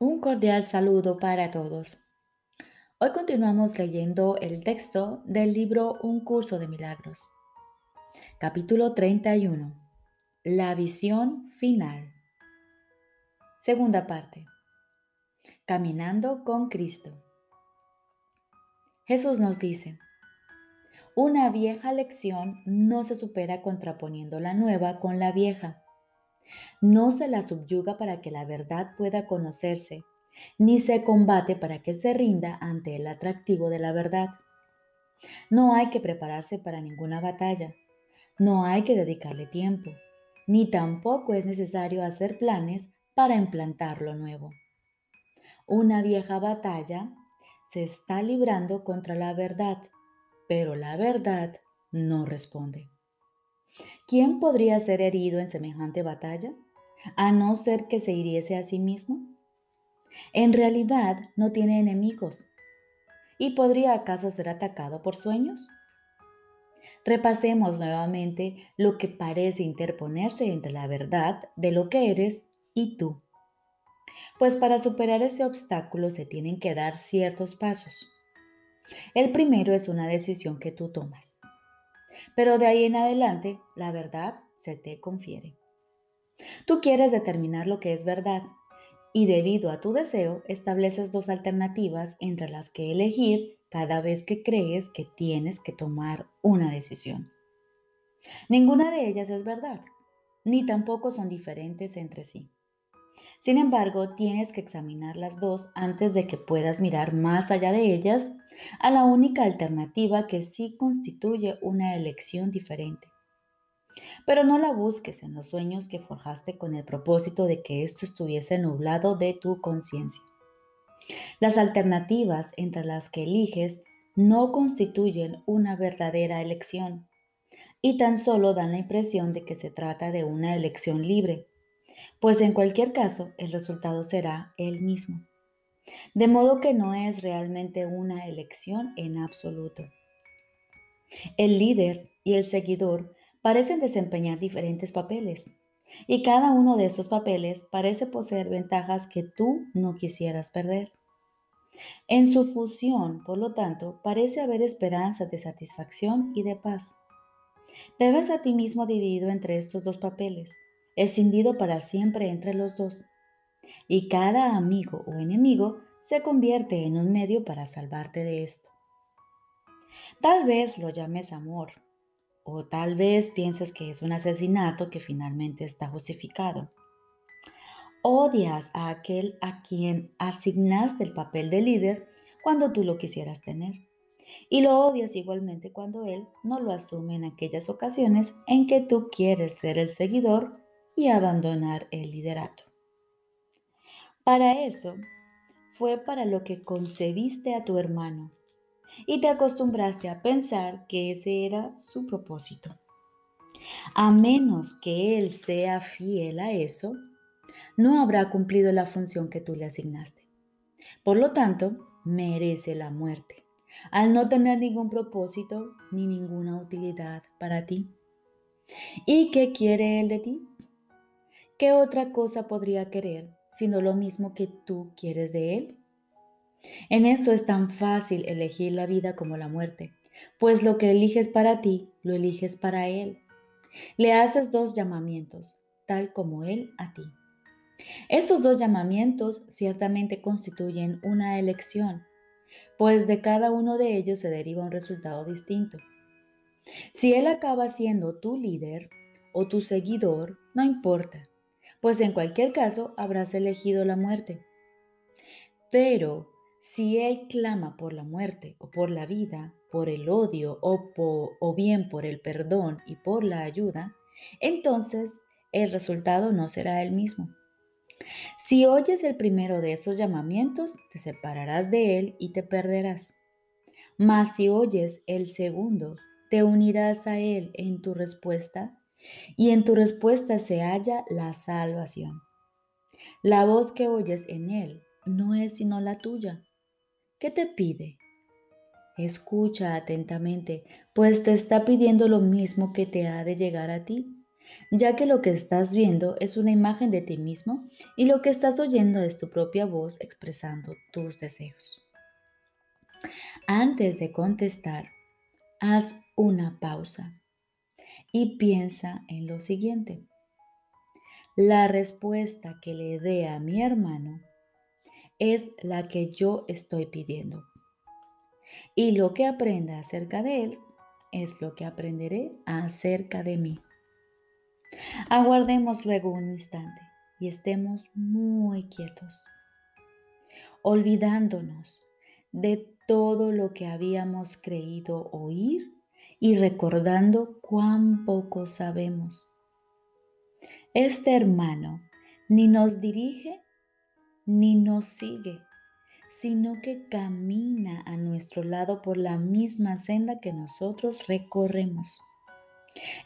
Un cordial saludo para todos. Hoy continuamos leyendo el texto del libro Un curso de milagros. Capítulo 31. La visión final. Segunda parte. Caminando con Cristo. Jesús nos dice, una vieja lección no se supera contraponiendo la nueva con la vieja no se la subyuga para que la verdad pueda conocerse, ni se combate para que se rinda ante el atractivo de la verdad. No hay que prepararse para ninguna batalla, no hay que dedicarle tiempo, ni tampoco es necesario hacer planes para implantar lo nuevo. Una vieja batalla se está librando contra la verdad, pero la verdad no responde. ¿Quién podría ser herido en semejante batalla? A no ser que se hiriese a sí mismo. En realidad no tiene enemigos. ¿Y podría acaso ser atacado por sueños? Repasemos nuevamente lo que parece interponerse entre la verdad de lo que eres y tú. Pues para superar ese obstáculo se tienen que dar ciertos pasos. El primero es una decisión que tú tomas pero de ahí en adelante la verdad se te confiere. Tú quieres determinar lo que es verdad y debido a tu deseo estableces dos alternativas entre las que elegir cada vez que crees que tienes que tomar una decisión. Ninguna de ellas es verdad, ni tampoco son diferentes entre sí. Sin embargo, tienes que examinar las dos antes de que puedas mirar más allá de ellas a la única alternativa que sí constituye una elección diferente. Pero no la busques en los sueños que forjaste con el propósito de que esto estuviese nublado de tu conciencia. Las alternativas entre las que eliges no constituyen una verdadera elección y tan solo dan la impresión de que se trata de una elección libre pues en cualquier caso el resultado será el mismo. De modo que no es realmente una elección en absoluto. El líder y el seguidor parecen desempeñar diferentes papeles y cada uno de esos papeles parece poseer ventajas que tú no quisieras perder. En su fusión, por lo tanto, parece haber esperanzas de satisfacción y de paz. Te ves a ti mismo dividido entre estos dos papeles escindido para siempre entre los dos. Y cada amigo o enemigo se convierte en un medio para salvarte de esto. Tal vez lo llames amor, o tal vez pienses que es un asesinato que finalmente está justificado. Odias a aquel a quien asignaste el papel de líder cuando tú lo quisieras tener. Y lo odias igualmente cuando él no lo asume en aquellas ocasiones en que tú quieres ser el seguidor y abandonar el liderato. Para eso fue para lo que concebiste a tu hermano y te acostumbraste a pensar que ese era su propósito. A menos que él sea fiel a eso, no habrá cumplido la función que tú le asignaste. Por lo tanto, merece la muerte, al no tener ningún propósito ni ninguna utilidad para ti. ¿Y qué quiere él de ti? ¿qué otra cosa podría querer sino lo mismo que tú quieres de él? En esto es tan fácil elegir la vida como la muerte, pues lo que eliges para ti, lo eliges para él. Le haces dos llamamientos, tal como él a ti. Estos dos llamamientos ciertamente constituyen una elección, pues de cada uno de ellos se deriva un resultado distinto. Si él acaba siendo tu líder o tu seguidor, no importa, pues en cualquier caso habrás elegido la muerte. Pero si Él clama por la muerte o por la vida, por el odio o, o bien por el perdón y por la ayuda, entonces el resultado no será el mismo. Si oyes el primero de esos llamamientos, te separarás de Él y te perderás. Mas si oyes el segundo, te unirás a Él en tu respuesta y en tu respuesta se halla la salvación. La voz que oyes en Él no es sino la tuya. ¿Qué te pide? Escucha atentamente, pues te está pidiendo lo mismo que te ha de llegar a ti, ya que lo que estás viendo es una imagen de ti mismo y lo que estás oyendo es tu propia voz expresando tus deseos. Antes de contestar, haz una pausa y piensa en lo siguiente. La respuesta que le dé a mi hermano es la que yo estoy pidiendo. Y lo que aprenda acerca de él es lo que aprenderé acerca de mí. Aguardemos luego un instante y estemos muy quietos, olvidándonos de todo lo que habíamos creído oír y recordando cuán poco sabemos. Este hermano ni nos dirige ni nos sigue, sino que camina a nuestro lado por la misma senda que nosotros recorremos.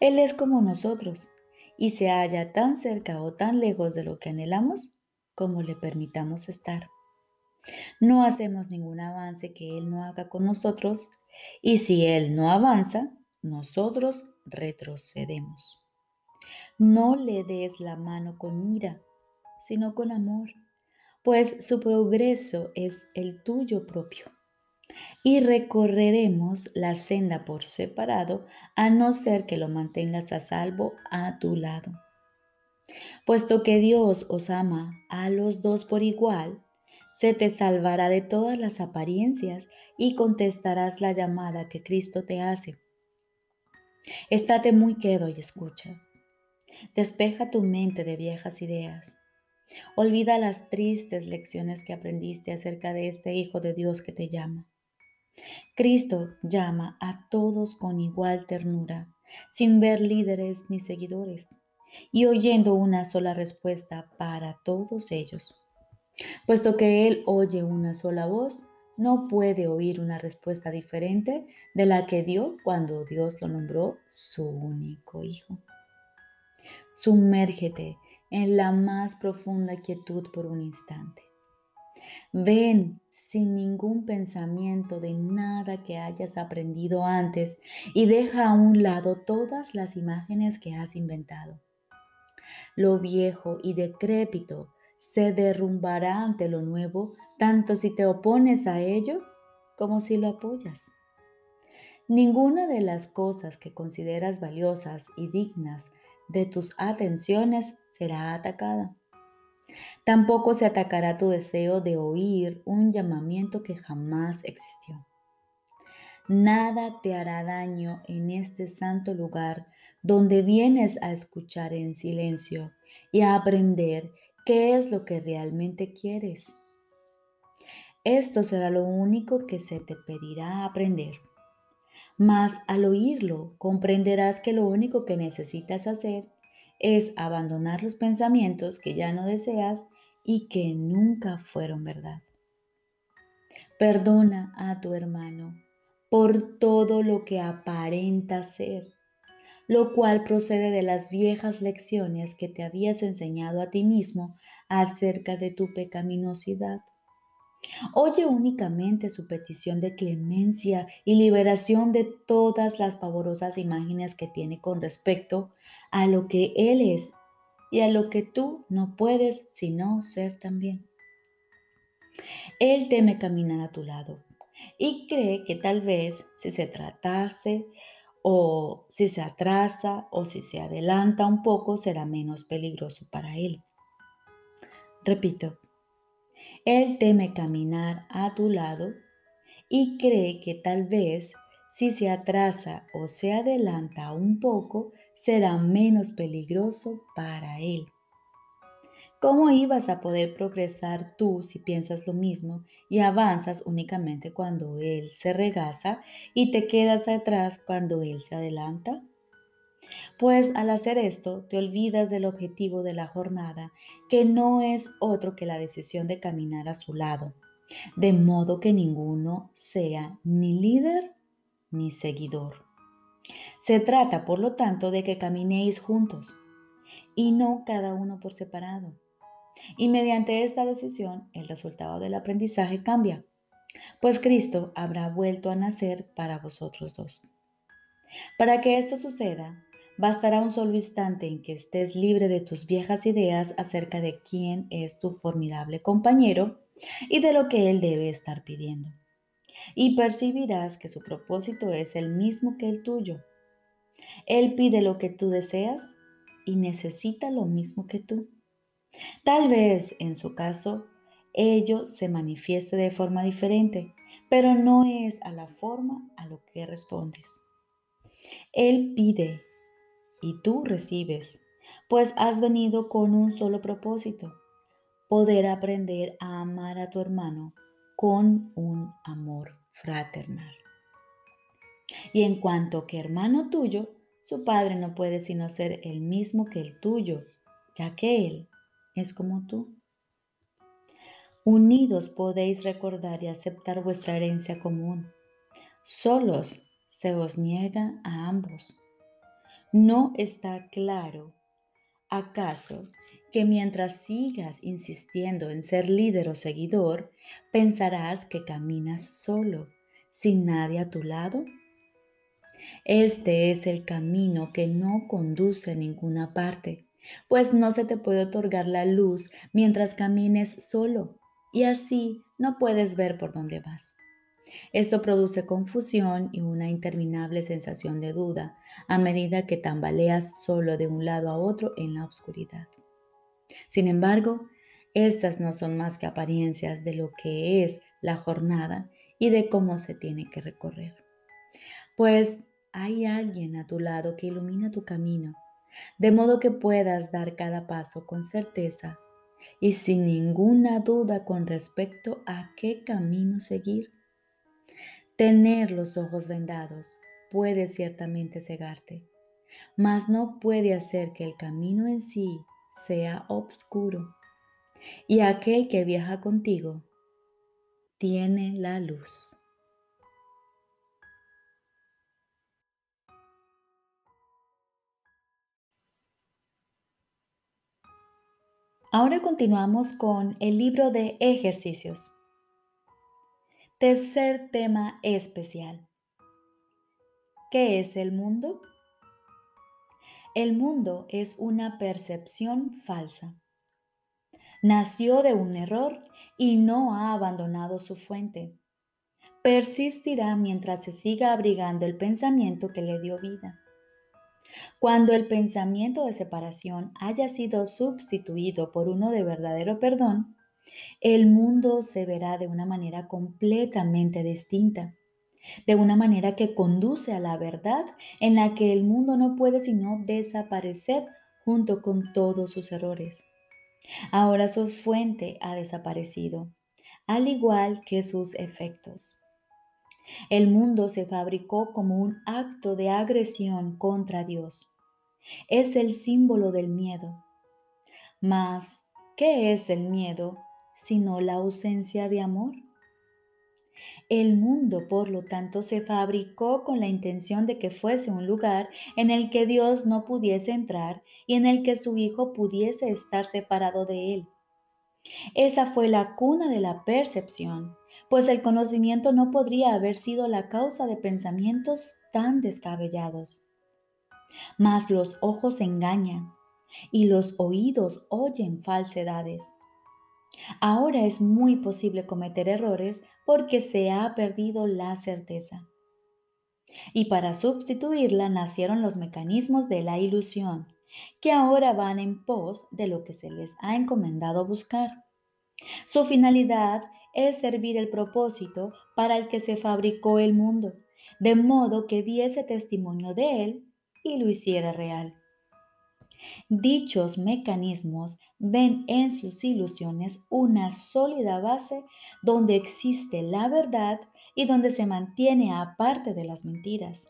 Él es como nosotros y se halla tan cerca o tan lejos de lo que anhelamos como le permitamos estar. No hacemos ningún avance que Él no haga con nosotros y si Él no avanza, nosotros retrocedemos. No le des la mano con ira, sino con amor pues su progreso es el tuyo propio. Y recorreremos la senda por separado, a no ser que lo mantengas a salvo a tu lado. Puesto que Dios os ama a los dos por igual, se te salvará de todas las apariencias y contestarás la llamada que Cristo te hace. Estate muy quedo y escucha. Despeja tu mente de viejas ideas Olvida las tristes lecciones que aprendiste acerca de este Hijo de Dios que te llama. Cristo llama a todos con igual ternura, sin ver líderes ni seguidores, y oyendo una sola respuesta para todos ellos. Puesto que Él oye una sola voz, no puede oír una respuesta diferente de la que dio cuando Dios lo nombró su único Hijo. Sumérgete en la más profunda quietud por un instante. Ven sin ningún pensamiento de nada que hayas aprendido antes y deja a un lado todas las imágenes que has inventado. Lo viejo y decrépito se derrumbará ante lo nuevo, tanto si te opones a ello como si lo apoyas. Ninguna de las cosas que consideras valiosas y dignas de tus atenciones será atacada. Tampoco se atacará tu deseo de oír un llamamiento que jamás existió. Nada te hará daño en este santo lugar donde vienes a escuchar en silencio y a aprender qué es lo que realmente quieres. Esto será lo único que se te pedirá aprender. Mas al oírlo comprenderás que lo único que necesitas hacer es abandonar los pensamientos que ya no deseas y que nunca fueron verdad. Perdona a tu hermano por todo lo que aparenta ser, lo cual procede de las viejas lecciones que te habías enseñado a ti mismo acerca de tu pecaminosidad. Oye únicamente su petición de clemencia y liberación de todas las pavorosas imágenes que tiene con respecto a lo que Él es y a lo que tú no puedes sino ser también. Él teme caminar a tu lado y cree que tal vez si se tratase o si se atrasa o si se adelanta un poco será menos peligroso para Él. Repito, Él teme caminar a tu lado y cree que tal vez si se atrasa o se adelanta un poco será menos peligroso para él. ¿Cómo ibas a poder progresar tú si piensas lo mismo y avanzas únicamente cuando Él se regaza y te quedas atrás cuando Él se adelanta? Pues al hacer esto te olvidas del objetivo de la jornada, que no es otro que la decisión de caminar a su lado, de modo que ninguno sea ni líder ni seguidor. Se trata, por lo tanto, de que caminéis juntos y no cada uno por separado. Y mediante esta decisión, el resultado del aprendizaje cambia, pues Cristo habrá vuelto a nacer para vosotros dos. Para que esto suceda, Bastará un solo instante en que estés libre de tus viejas ideas acerca de quién es tu formidable compañero y de lo que él debe estar pidiendo. Y percibirás que su propósito es el mismo que el tuyo. Él pide lo que tú deseas y necesita lo mismo que tú. Tal vez, en su caso, ello se manifieste de forma diferente, pero no es a la forma a lo que respondes. Él pide y tú recibes, pues has venido con un solo propósito, poder aprender a amar a tu hermano con un amor fraternal. Y en cuanto que hermano tuyo, su padre no puede sino ser el mismo que el tuyo, ya que él es como tú. Unidos podéis recordar y aceptar vuestra herencia común. Solos se os niega a ambos. No está claro, acaso, que mientras sigas insistiendo en ser líder o seguidor, pensarás que caminas solo, sin nadie a tu lado. Este es el camino que no conduce a ninguna parte, pues no se te puede otorgar la luz mientras camines solo, y así no puedes ver por dónde vas. Esto produce confusión y una interminable sensación de duda a medida que tambaleas solo de un lado a otro en la oscuridad. Sin embargo, estas no son más que apariencias de lo que es la jornada y de cómo se tiene que recorrer. Pues hay alguien a tu lado que ilumina tu camino, de modo que puedas dar cada paso con certeza y sin ninguna duda con respecto a qué camino seguir. Tener los ojos vendados puede ciertamente cegarte, mas no puede hacer que el camino en sí sea oscuro. Y aquel que viaja contigo tiene la luz. Ahora continuamos con el libro de ejercicios. Tercer tema especial. ¿Qué es el mundo? El mundo es una percepción falsa. Nació de un error y no ha abandonado su fuente. Persistirá mientras se siga abrigando el pensamiento que le dio vida. Cuando el pensamiento de separación haya sido sustituido por uno de verdadero perdón, el mundo se verá de una manera completamente distinta, de una manera que conduce a la verdad en la que el mundo no puede sino desaparecer junto con todos sus errores. Ahora su fuente ha desaparecido, al igual que sus efectos. El mundo se fabricó como un acto de agresión contra Dios. Es el símbolo del miedo. Mas, ¿qué es el miedo sino la ausencia de amor. El mundo, por lo tanto, se fabricó con la intención de que fuese un lugar en el que Dios no pudiese entrar y en el que su Hijo pudiese estar separado de él. Esa fue la cuna de la percepción, pues el conocimiento no podría haber sido la causa de pensamientos tan descabellados. Mas los ojos engañan y los oídos oyen falsedades. Ahora es muy posible cometer errores porque se ha perdido la certeza. Y para sustituirla nacieron los mecanismos de la ilusión, que ahora van en pos de lo que se les ha encomendado buscar. Su finalidad es servir el propósito para el que se fabricó el mundo, de modo que diese testimonio de él y lo hiciera real. Dichos mecanismos ven en sus ilusiones una sólida base donde existe la verdad y donde se mantiene aparte de las mentiras.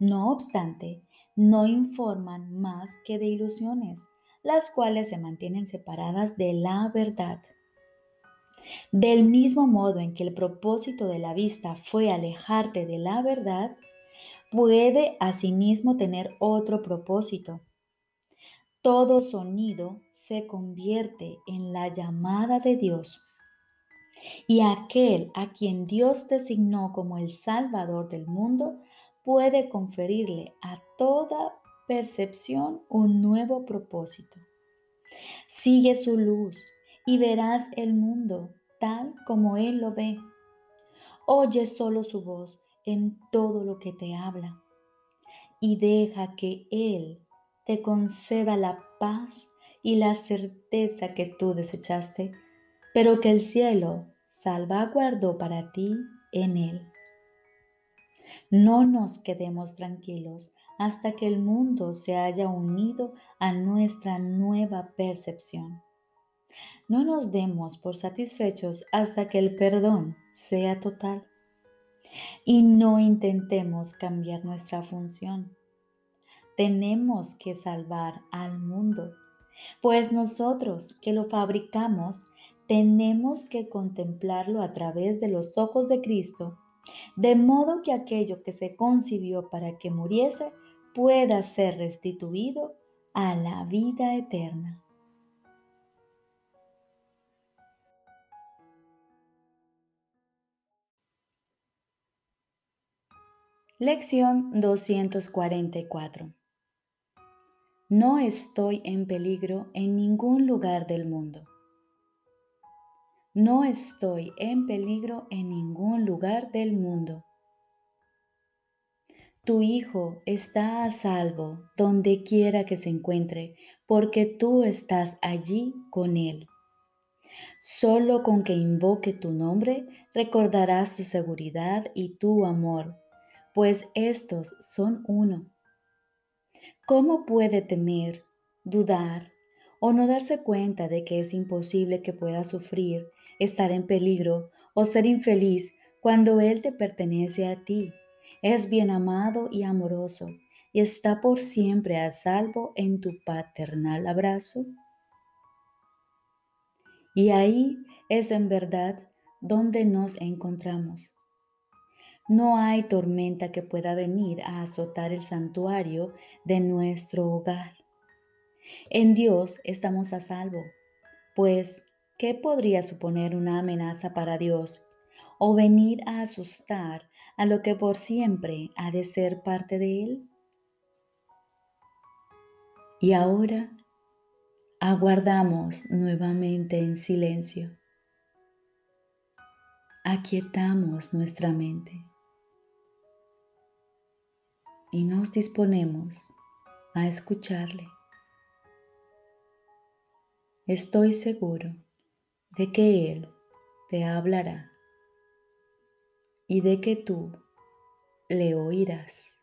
No obstante, no informan más que de ilusiones, las cuales se mantienen separadas de la verdad. Del mismo modo en que el propósito de la vista fue alejarte de la verdad, puede asimismo tener otro propósito, todo sonido se convierte en la llamada de Dios. Y aquel a quien Dios designó como el Salvador del mundo puede conferirle a toda percepción un nuevo propósito. Sigue su luz y verás el mundo tal como Él lo ve. Oye solo su voz en todo lo que te habla y deja que Él te conceda la paz y la certeza que tú desechaste, pero que el cielo salvaguardó para ti en Él. No nos quedemos tranquilos hasta que el mundo se haya unido a nuestra nueva percepción. No nos demos por satisfechos hasta que el perdón sea total. Y no intentemos cambiar nuestra función. Tenemos que salvar al mundo, pues nosotros que lo fabricamos tenemos que contemplarlo a través de los ojos de Cristo, de modo que aquello que se concibió para que muriese pueda ser restituido a la vida eterna. Lección 244 No estoy en peligro en ningún lugar del mundo. No estoy en peligro en ningún lugar del mundo. Tu hijo está a salvo donde quiera que se encuentre, porque tú estás allí con él. Solo con que invoque tu nombre recordarás su seguridad y tu amor pues estos son uno. ¿Cómo puede temer, dudar o no darse cuenta de que es imposible que pueda sufrir, estar en peligro o ser infeliz cuando Él te pertenece a ti? Es bien amado y amoroso y está por siempre a salvo en tu paternal abrazo. Y ahí es en verdad donde nos encontramos no hay tormenta que pueda venir a azotar el santuario de nuestro hogar. En Dios estamos a salvo, pues, ¿qué podría suponer una amenaza para Dios o venir a asustar a lo que por siempre ha de ser parte de Él? Y ahora aguardamos nuevamente en silencio. Aquietamos nuestra mente y nos disponemos a escucharle. Estoy seguro de que Él te hablará y de que tú le oirás.